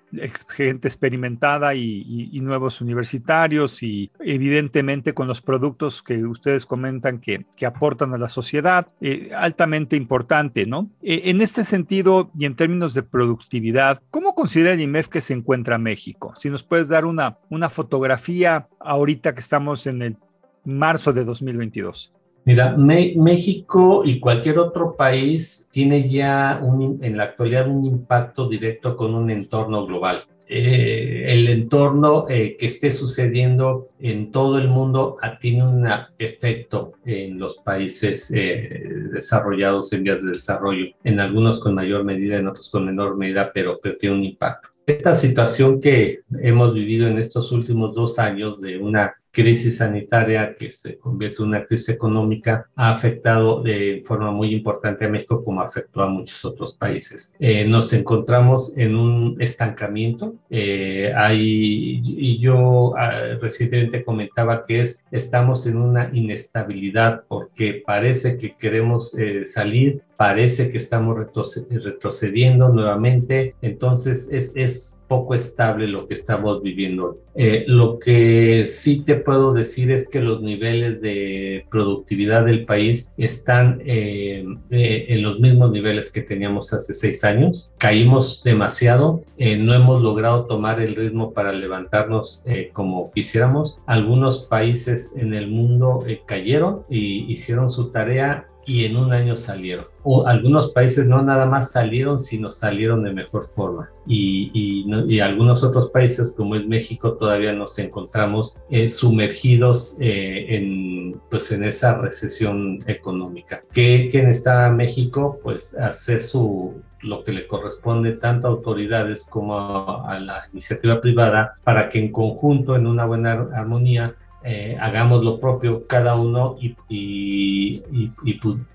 gente experimentada y, nuevos universitarios y evidentemente con los productos que ustedes comentan que, aportan a la sociedad, eh, altamente importante, ¿no? Eh, en este sentido y en términos de productividad, ¿cómo considera el IMEF que se encuentra México? Si nos puedes dar una, una fotografía ahorita que estamos en el marzo de 2022. Mira, México y cualquier otro país tiene ya en la actualidad un impacto directo con un entorno global. Eh, el entorno eh, que esté sucediendo en todo el mundo ah, tiene un efecto en los países eh, desarrollados en vías de desarrollo, en algunos con mayor medida, en otros con menor medida, pero, pero tiene un impacto. Esta situación que hemos vivido en estos últimos dos años de una crisis sanitaria que se convierte en una crisis económica ha afectado de forma muy importante a México como afectó a muchos otros países. Eh, nos encontramos en un estancamiento. Eh, hay, y yo ah, recientemente comentaba que es, estamos en una inestabilidad porque parece que queremos eh, salir, parece que estamos retrocediendo nuevamente, entonces es, es poco estable lo que estamos viviendo. Eh, lo que sí te puedo decir es que los niveles de productividad del país están eh, eh, en los mismos niveles que teníamos hace seis años. Caímos demasiado, no hemos logrado tomar el ritmo para levantarnos como quisiéramos. Algunos países en el mundo cayeron y hicieron su tarea y en un año salieron. O algunos países no nada más salieron, sino salieron de mejor forma. Y, y, algunos otros países, como es México, todavía nos encontramos eh, sumergidos eh, en, pues, en esa recesión económica. ¿Qué, ¿Qué necesita México? Pues hacer su, lo que le corresponde tanto a autoridades como a, la iniciativa privada para que en conjunto, en una buena armonía, eh, hagamos lo propio cada uno y,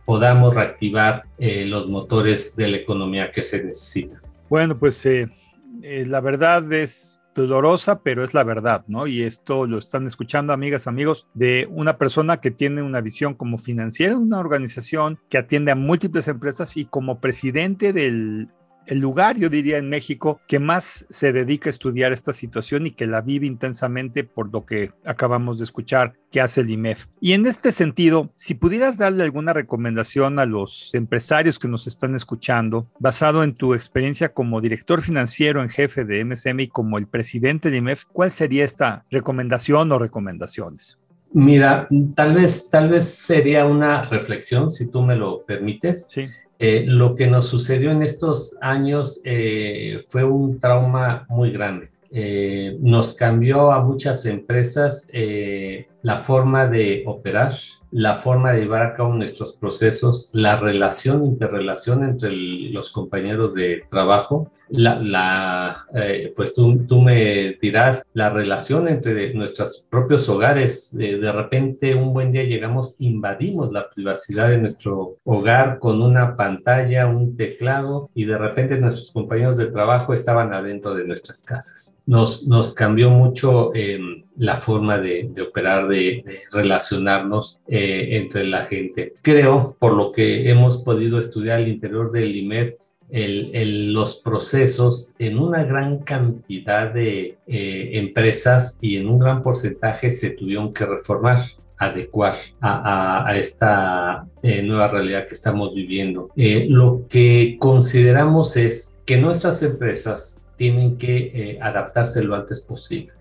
podamos reactivar eh, los motores de la economía que se necesitan. Bueno, pues eh, la verdad es dolorosa, pero es la verdad, ¿no? Y esto lo están escuchando, amigas, amigos, de una persona que tiene una visión como financiera una organización que atiende a múltiples empresas y como presidente del el lugar, yo diría, en México que más se dedica a estudiar esta situación y que la vive intensamente por lo que acabamos de escuchar que hace el IMEF. Y en este sentido, si pudieras darle alguna recomendación a los empresarios que nos están escuchando, basado en tu experiencia como director financiero en jefe de MSM y como el presidente del IMEF, ¿cuál sería esta recomendación o recomendaciones? Mira, tal vez, tal vez sería una reflexión, si tú me lo permites. Sí. Eh, lo que nos sucedió en estos años eh, fue un trauma muy grande. Eh, nos cambió a muchas empresas la forma de operar, la forma de llevar a cabo nuestros procesos, la relación, interrelación entre los compañeros de trabajo la, eh, pues tú, tú, me dirás, la relación entre nuestros propios hogares, de repente un buen día llegamos, invadimos la privacidad de nuestro hogar con una pantalla, un teclado y de repente nuestros compañeros de trabajo estaban adentro de nuestras casas. Nos, nos cambió mucho em, la forma de, operar, de, relacionarnos eh, entre la gente. Creo, por lo que hemos podido estudiar al interior del IMEF, el, los procesos en una gran cantidad de eh, empresas y en un gran porcentaje se tuvieron que reformar adecuar a, esta eh, nueva realidad que estamos viviendo. Eh, lo que consideramos es que nuestras empresas tienen que adaptarse lo antes posible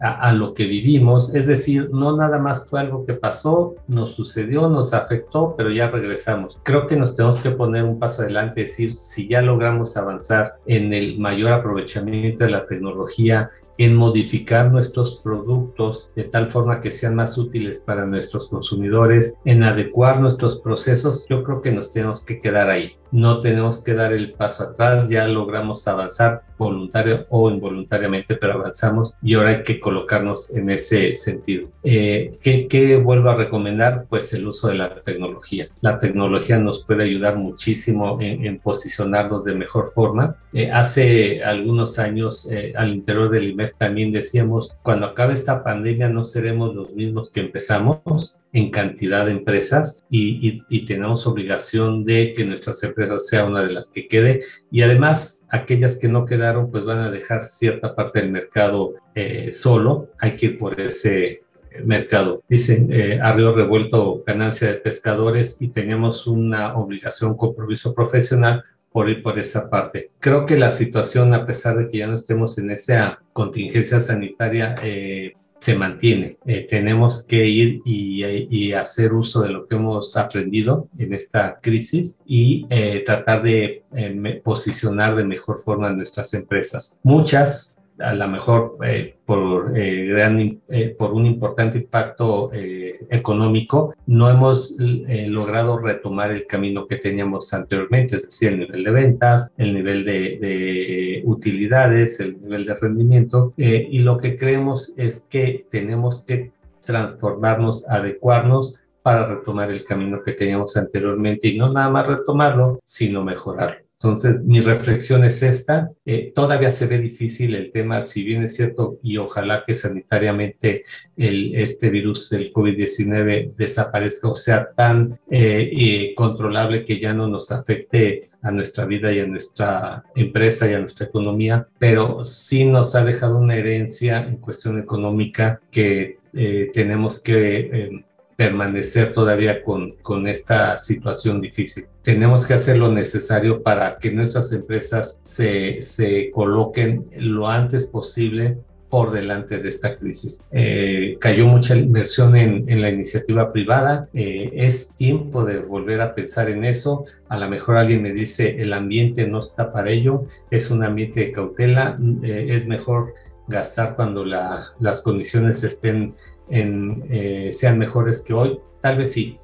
a, lo que vivimos, es decir, no nada más fue algo que pasó, nos sucedió, nos afectó, pero ya regresamos. Creo que nos tenemos que poner un paso adelante, decir, si ya logramos avanzar en el mayor aprovechamiento de la tecnología, en modificar nuestros productos de tal forma que sean más útiles para nuestros consumidores, en adecuar nuestros procesos, yo creo que nos tenemos que quedar ahí no tenemos que dar el paso atrás, ya logramos avanzar voluntario o involuntariamente, pero avanzamos y ahora hay que colocarnos en ese sentido. Eh, ¿qué, vuelvo a recomendar? Pues el uso de la tecnología. La tecnología nos puede ayudar muchísimo en, posicionarnos de mejor forma. Eh, hace algunos años eh, al interior del IMEF también decíamos, cuando acabe esta pandemia no seremos los mismos que empezamos en cantidad de empresas y, y tenemos obligación de que nuestras empresas sea una de las que quede y además aquellas que no quedaron pues van a dejar cierta parte del mercado eh, solo, hay que ir por ese mercado. Dicen, eh, revuelto ganancia de pescadores y teníamos una obligación, compromiso profesional por ir por esa parte. Creo que la situación, a pesar de que ya no estemos en esa contingencia sanitaria, eh, se mantiene. Eh, tenemos que ir y, hacer uso de lo que hemos aprendido en esta crisis y eh, tratar de eh, posicionar de mejor forma nuestras empresas. Muchas a lo mejor eh, por, eh, gran, eh, por un importante impacto económico, no hemos logrado retomar el camino que teníamos anteriormente, es decir, el nivel de ventas, el nivel de, de utilidades, el nivel de rendimiento, y lo que creemos es que tenemos que transformarnos, adecuarnos para retomar el camino que teníamos anteriormente y no nada más retomarlo, sino mejorarlo. Entonces, mi reflexión es esta. Eh, todavía se ve difícil el tema, si bien es cierto, y ojalá que sanitariamente este virus del COVID-19 desaparezca o sea tan eh, controlable que ya no nos afecte a nuestra vida y a nuestra empresa y a nuestra economía, pero sí nos ha dejado una herencia en cuestión económica que eh, tenemos que permanecer todavía con, con esta situación difícil. Tenemos que hacer lo necesario para que nuestras empresas se, se coloquen lo antes posible por delante de esta crisis. Eh, cayó mucha inversión en, en la iniciativa privada. Eh, es tiempo de volver a pensar en eso. A lo mejor alguien me dice, el ambiente no está para ello, es un ambiente de cautela, eh, es mejor gastar cuando la, las condiciones estén eh, sean mejores que hoy, tal vez sí,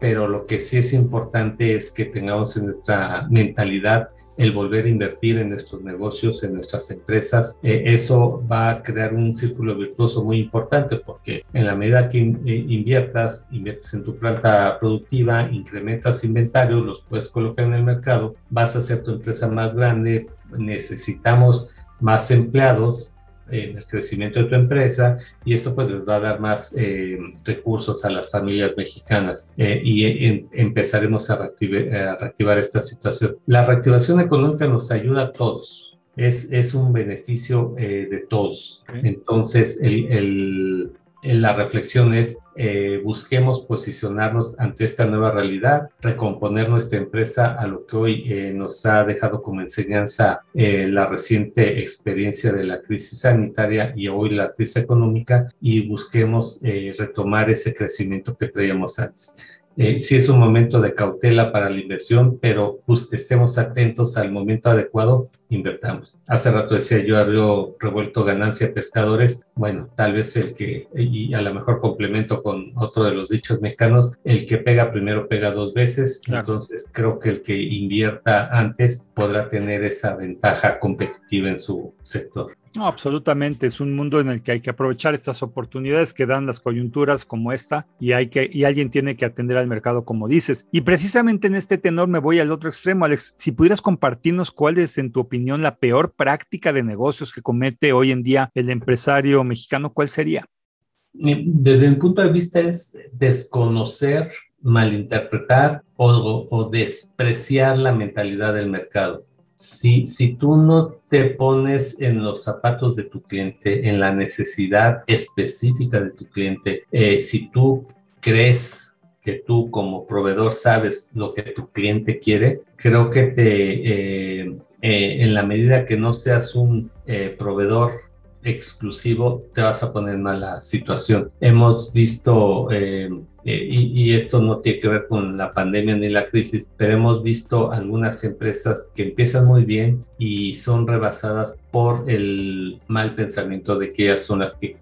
pero lo que sí es importante es que tengamos en nuestra mentalidad el volver a invertir en nuestros negocios, en nuestras empresas. Eh, eso va a crear un círculo virtuoso muy importante porque en la medida que eh, inviertas, inviertes en tu planta productiva, incrementas inventario, los puedes colocar en el mercado, vas a hacer tu empresa más grande, necesitamos más empleados en el crecimiento de tu empresa y eso pues les va a dar más eh, recursos a las familias mexicanas eh, y eh, empezaremos a reactivar, esta situación. La reactivación económica nos ayuda a todos, es, es un beneficio de todos. Entonces, el, el la reflexión es, eh, busquemos posicionarnos ante esta nueva realidad, recomponer nuestra empresa a lo que hoy eh, nos ha dejado como enseñanza eh, la reciente experiencia de la crisis sanitaria y hoy la crisis económica y busquemos retomar ese crecimiento que traíamos antes. Eh, sí es un momento de cautela para la inversión, pero pues, estemos atentos al momento adecuado, invertamos. Hace rato decía yo, había revuelto ganancia pescadores. Bueno, tal vez el que, y a lo mejor complemento con otro de los dichos mexicanos, el que pega primero pega dos veces. Entonces creo que el que invierta antes podrá tener esa ventaja competitiva en su sector. No, absolutamente. Es un mundo en el que hay que aprovechar estas oportunidades que dan las coyunturas como esta y hay que y alguien tiene que atender al mercado como dices. Y precisamente en este tenor me voy al otro extremo, Alex. Si pudieras compartirnos cuál es, en tu opinión, la peor práctica de negocios que comete hoy en día el empresario mexicano, ¿cuál sería? Desde mi punto de vista es desconocer, malinterpretar o, o despreciar la mentalidad del mercado si, tú no te pones en los zapatos de tu cliente, en la necesidad específica de tu cliente, eh, si tú crees que tú como proveedor sabes lo que tu cliente quiere, creo que te, eh, eh, en la medida que no seas un proveedor exclusivo, te vas a poner en mala situación. Hemos visto eh, y, esto no tiene que ver con la pandemia ni la crisis, pero hemos visto algunas empresas que empiezan muy bien y son rebasadas por el mal pensamiento de que ellas son las que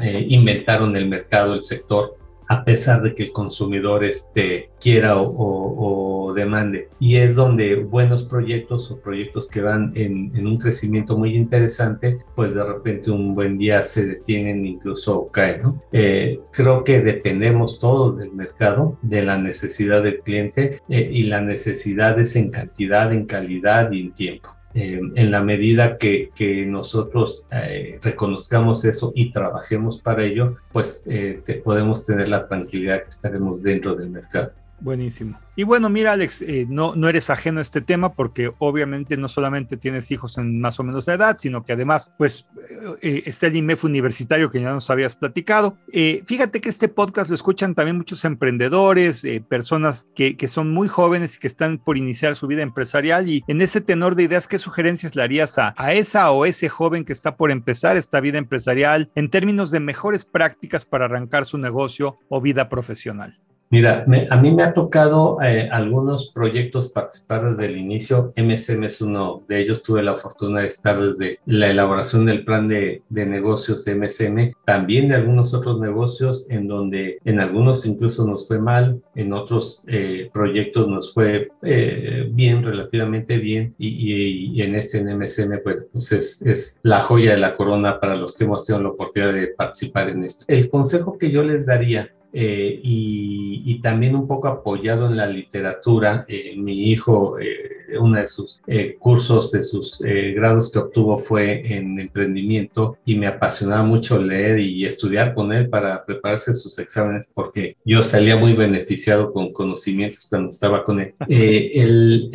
eh, inventaron el mercado, el sector, a pesar de que el consumidor este, quiera o, demande. Y es donde buenos proyectos o proyectos que van en, un crecimiento muy interesante, pues de repente un buen día se detienen, incluso caen. ¿no? Eh, creo que dependemos todos del mercado, de la necesidad del cliente eh, y la necesidad es en cantidad, en calidad y en tiempo. Eh, en la medida que, nosotros eh, reconozcamos eso y trabajemos para ello, pues eh, podemos tener la tranquilidad que estaremos dentro del mercado. Buenísimo. Y bueno, mira, Alex, eh, no, eres ajeno a este tema porque obviamente no solamente tienes hijos en más o menos la edad, sino que además, pues, eh, eh, está el IMEF universitario que ya nos habías platicado. fíjate que este podcast lo escuchan también muchos emprendedores, personas que, son muy jóvenes y que están por iniciar su vida empresarial. Y en ese tenor de ideas, ¿qué sugerencias le harías a esa o ese joven que está por empezar esta vida empresarial en términos de mejores prácticas para arrancar su negocio o vida profesional? Mira, a mí me ha tocado eh, algunos proyectos participar desde el inicio. MSM es uno de ellos. Tuve la fortuna de estar desde la elaboración del plan de, negocios de MSM, también de algunos otros negocios en donde en algunos incluso nos fue mal, en otros eh, proyectos nos fue eh, bien, relativamente bien, y, en este en MSM pues, pues es, es la joya de la corona para los que hemos tenido la oportunidad de participar en esto. El consejo que yo les daría eh, y, también un poco apoyado en la literatura. Eh, mi hijo, eh, uno de sus cursos, de sus grados que obtuvo fue en emprendimiento y me apasionaba mucho leer y estudiar con él para prepararse sus exámenes porque yo salía muy beneficiado con conocimientos cuando estaba con él. el,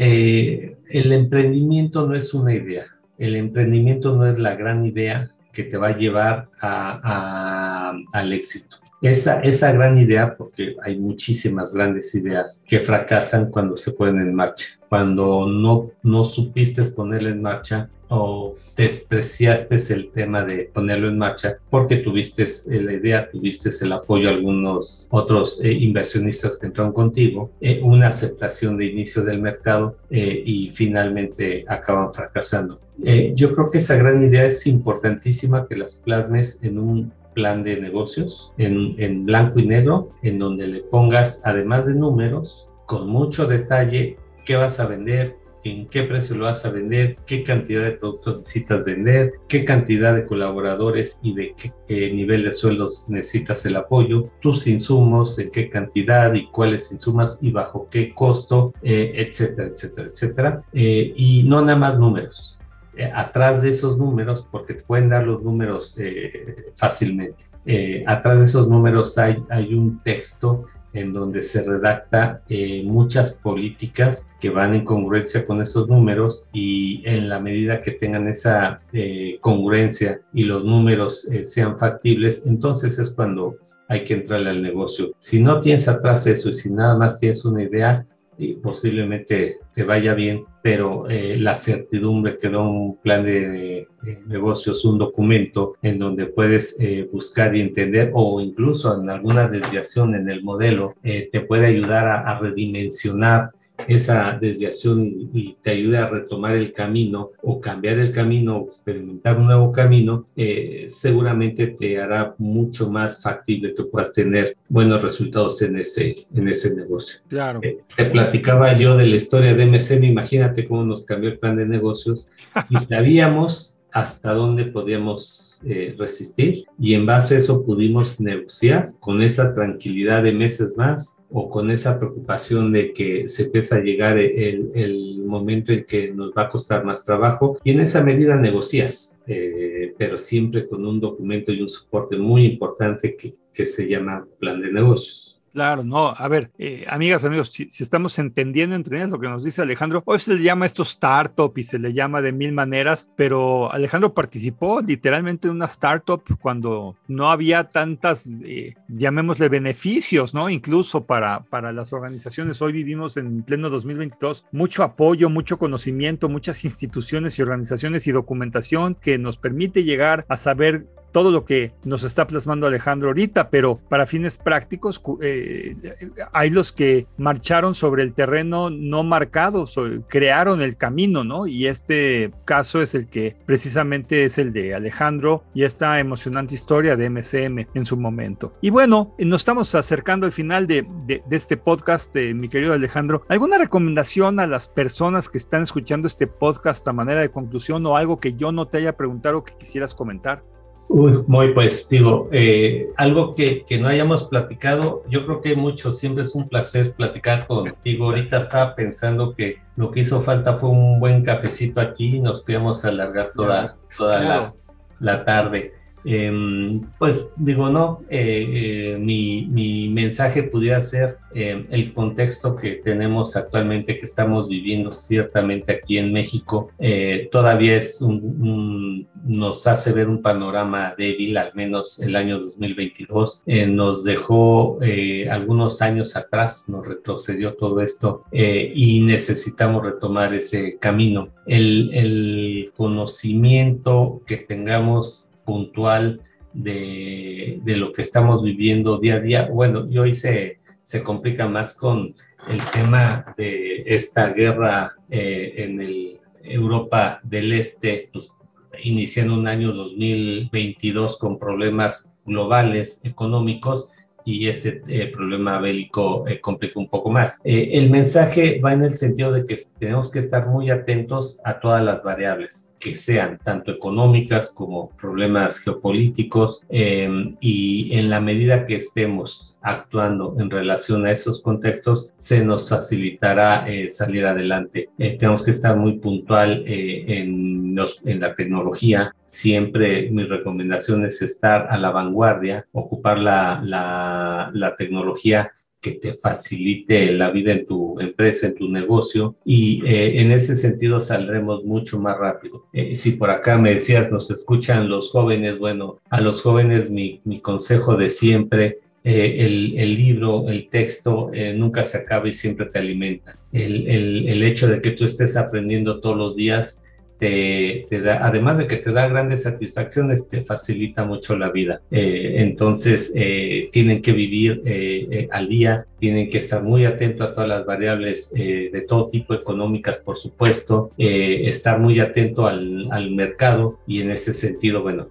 el emprendimiento no es una idea, el emprendimiento no es la gran idea que te va a llevar al éxito esa, esa gran idea, porque hay muchísimas grandes ideas que fracasan cuando se ponen en marcha, cuando no, no supiste ponerlo en marcha o despreciaste el tema de ponerlo en marcha porque tuviste eh, la idea, tuviste el apoyo de algunos otros eh, inversionistas que entraron contigo, eh, una aceptación de inicio del mercado y finalmente acaban fracasando. yo creo que esa gran idea es importantísima que las plasmes en un plan de negocios en, blanco y negro, en donde le pongas, además de números, con mucho detalle, qué vas a vender, en qué precio lo vas a vender, qué cantidad de productos necesitas vender, qué cantidad de colaboradores y de qué, nivel de sueldos necesitas el apoyo, tus insumos, en qué cantidad y cuáles insumos y bajo qué costo, eh, etcétera, etcétera, etcétera. Eh, y no nada más números, eh, atrás de esos números, porque te pueden dar los números eh, fácilmente. Eh, atrás de esos números hay, hay un texto en donde se redacta muchas políticas que van en congruencia con esos números y en la medida que tengan esa congruencia y los números sean factibles, entonces es cuando hay que entrarle al negocio. Si no tienes atrás eso y si nada más tienes una idea, y posiblemente te vaya bien, pero eh, la certidumbre que da un plan de, negocios, un documento en donde puedes eh, buscar y entender o incluso en alguna desviación en el modelo, eh, te puede ayudar a, a redimensionar esa desviación y te ayude a retomar el camino o cambiar el camino o experimentar un nuevo camino, eh, seguramente te hará mucho más factible que puedas tener buenos resultados en ese, en ese negocio. Claro. Eh, te platicaba yo de la historia de MCM, imagínate cómo nos cambió el plan de negocios y sabíamos hasta dónde podíamos eh, resistir y en base a eso pudimos negociar con esa tranquilidad de meses más o con esa preocupación de que se empieza a llegar el, momento en que nos va a costar más trabajo y en esa medida negocias, eh, pero siempre con un documento y un soporte muy importante que se llama plan de negocios. Claro, no, a ver, eh, amigas, amigos, si, estamos entendiendo entre ellas lo que nos dice Alejandro, hoy se le llama esto startup y se le llama de mil maneras, pero Alejandro participó literalmente en una startup cuando no había tantas, eh, llamémosle beneficios, ¿no? Incluso para, para las organizaciones. Hoy vivimos en pleno 2022, mucho apoyo, mucho conocimiento, muchas instituciones y organizaciones y documentación que nos permite llegar a saber todo lo que nos está plasmando Alejandro ahorita, pero para fines prácticos eh, hay los que marcharon sobre el terreno no marcado, crearon el camino, ¿no? Y este caso es el que precisamente es el de Alejandro y esta emocionante historia de MCM en su momento. Y bueno, nos estamos acercando al final de, este podcast, eh, mi querido Alejandro. ¿Alguna recomendación a las personas que están escuchando este podcast a manera de conclusión o algo que yo no te haya preguntado que quisieras comentar? Uy, muy pues digo, eh, algo que, que, no hayamos platicado, yo creo que mucho, siempre es un placer platicar contigo. Ahorita estaba pensando que lo que hizo falta fue un buen cafecito aquí y nos podíamos alargar toda, toda la, la tarde. Em, pues digo, no, eh, eh, mi, mensaje pudiera ser em, el contexto que tenemos actualmente, que estamos viviendo ciertamente aquí en México, eh, todavía nos hace ver un panorama débil, al menos el año 2022. nos dejó algunos años atrás, nos retrocedió todo esto y necesitamos retomar ese camino. El conocimiento que tengamos puntual de, lo que estamos viviendo día a día. Bueno, y hoy se, se complica más con el tema de esta guerra eh, en el Europa del Este, pues, iniciando un año 2022 con problemas globales económicos y este eh, problema bélico eh, un poco más. Eh, el mensaje va en el sentido de que tenemos que estar muy atentos a todas las variables, que sean tanto económicas como problemas geopolíticos, y en la medida que estemos actuando en relación a esos contextos, se nos facilitará salir adelante. tenemos que estar muy puntual en, en la tecnología, siempre mi recomendación es estar a la vanguardia, ocupar la, tecnología que te facilite la vida en tu empresa, en tu negocio y eh, en ese sentido saldremos mucho más rápido. Eh, si por acá me decías, nos escuchan los jóvenes, bueno, a los jóvenes mi, mi consejo de siempre, eh, el, libro, el texto nunca se acaba y siempre te alimenta. El, el, el hecho de que tú estés aprendiendo todos los días te, da, además de que te da grandes satisfacciones, te facilita mucho la vida. Eh, entonces, eh, tienen que vivir eh, al día, tienen que estar muy atentos a todas las variables de todo tipo, económicas, por supuesto, estar muy atento al, al, mercado y en ese sentido, bueno,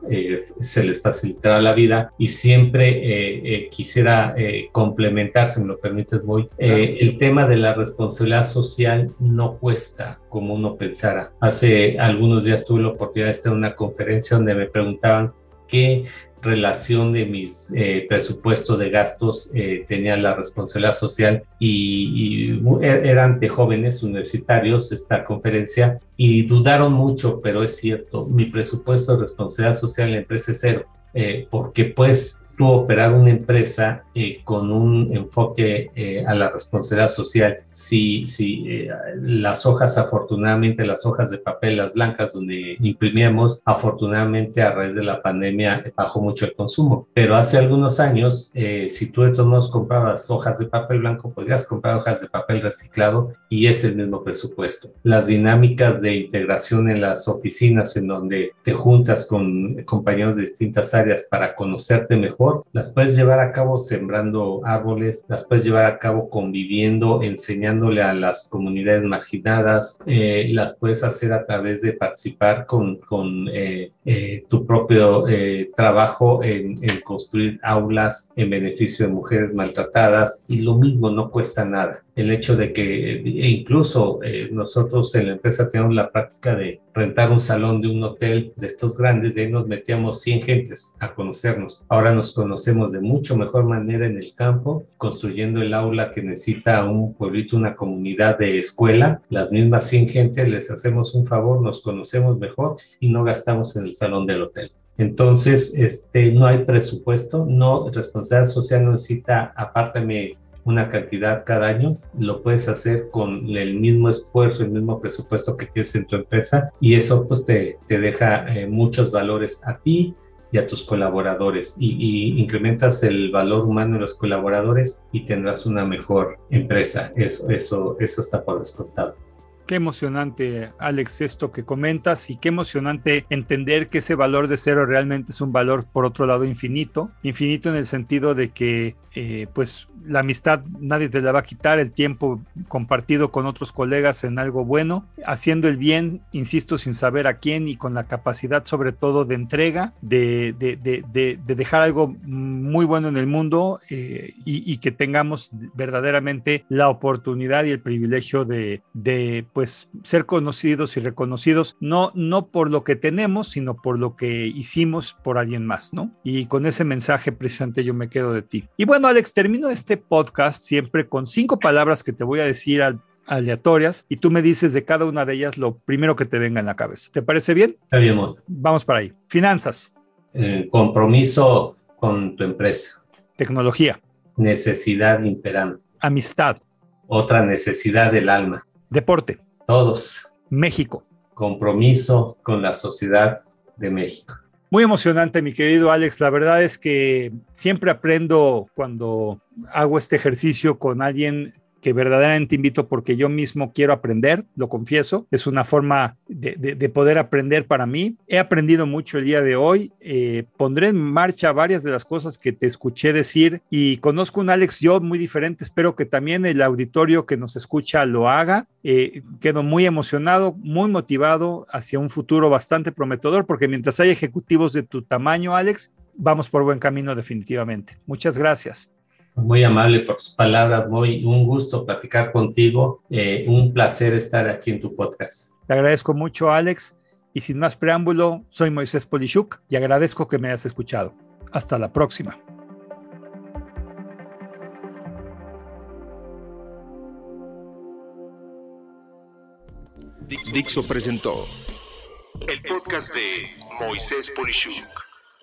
se les facilitará la vida y siempre quisiera complementar, si me lo permites, voy, el tema de la responsabilidad social no cuesta como uno pensara. Hace algunos días tuve la oportunidad de estar en una conferencia donde me preguntaban qué relación de mis eh, presupuestos de gastos eh, tenía la responsabilidad social y, er, eran de jóvenes universitarios esta conferencia y dudaron mucho, pero es cierto, mi presupuesto de responsabilidad social en la empresa es cero, eh, porque pues tú operar una empresa eh, con un enfoque eh, a la responsabilidad social. Si, si eh, las hojas, afortunadamente, las hojas de papel, las blancas donde imprimíamos, afortunadamente a raíz de la pandemia bajó mucho el consumo. Pero hace algunos años, si tú de todos modos comprabas hojas de papel blanco, podías comprar hojas de papel reciclado y es el mismo presupuesto. Las dinámicas de integración en las oficinas en donde te juntas con compañeros de distintas áreas para conocerte mejor, las puedes llevar a cabo sembrando árboles, las puedes llevar a cabo conviviendo, enseñándole a las comunidades marginadas, eh, las puedes hacer a través de participar con, eh, eh, tu propio trabajo en, en construir aulas en beneficio de mujeres maltratadas y lo mismo no cuesta nada el hecho de que e incluso eh, nosotros en la empresa tenemos la práctica de rentar un salón de un hotel de estos grandes, de ahí nos metíamos 100 gentes a conocernos. Ahora nos conocemos de mucho mejor manera en el campo, construyendo el aula que necesita un pueblito, una comunidad de escuela. Las mismas 100 gentes les hacemos un favor, nos conocemos mejor y no gastamos en el salón del hotel. Entonces, este, no hay presupuesto, no, responsabilidad social no necesita, apártame una cantidad cada año, lo puedes hacer con el mismo esfuerzo, el mismo presupuesto que tienes en tu empresa y eso pues te, te deja eh, muchos valores a ti y a tus colaboradores y, incrementas el valor humano de los colaboradores y tendrás una mejor empresa. Eso, eso, eso está por descontado. Qué emocionante, Alex, esto que comentas y qué emocionante entender que ese valor de cero realmente es un valor, por otro lado, infinito. Infinito en el sentido de que, eh, pues, la amistad nadie te la va a quitar, el tiempo compartido con otros colegas en algo bueno, haciendo el bien, insisto, sin saber a quién y con la capacidad sobre todo de entrega, de, de, de, de dejar algo muy bueno en el mundo eh, y, que tengamos verdaderamente la oportunidad y el privilegio de, pues, ser conocidos y reconocidos, no, no por lo que tenemos, sino por lo que hicimos por alguien más, ¿no? Y con ese mensaje precisamente yo me quedo de ti. Y bueno, Alex, termino este podcast siempre con cinco palabras que te voy a decir al aleatorias y tú me dices de cada una de ellas lo primero que te venga en la cabeza. ¿Te parece bien? Está bien, Vamos para ahí. Finanzas. Eh, compromiso con tu empresa. Tecnología. Necesidad imperante. Amistad. Otra necesidad del alma. Deporte. Todos. México. Compromiso con la sociedad de México. Muy emocionante, mi querido Alex. La verdad es que siempre aprendo cuando hago este ejercicio con alguien que verdaderamente invito porque yo mismo quiero aprender, lo confieso. Es una forma de, de, poder aprender para mí. He aprendido mucho el día de hoy. Eh, pondré en marcha varias de las cosas que te escuché decir y conozco un Alex yo muy diferente. Espero que también el auditorio que nos escucha lo haga. Eh, quedo muy emocionado, muy motivado hacia un futuro bastante prometedor porque mientras hay ejecutivos de tu tamaño, Alex, vamos por buen camino definitivamente. Muchas gracias muy amable por tus palabras, muy un gusto platicar contigo, eh, un placer estar aquí en tu podcast. Te agradezco mucho, Alex, y sin más preámbulo, soy Moisés Polishuk y agradezco que me hayas escuchado. Hasta la próxima. Dixo presentó el podcast de Moisés Polishuk.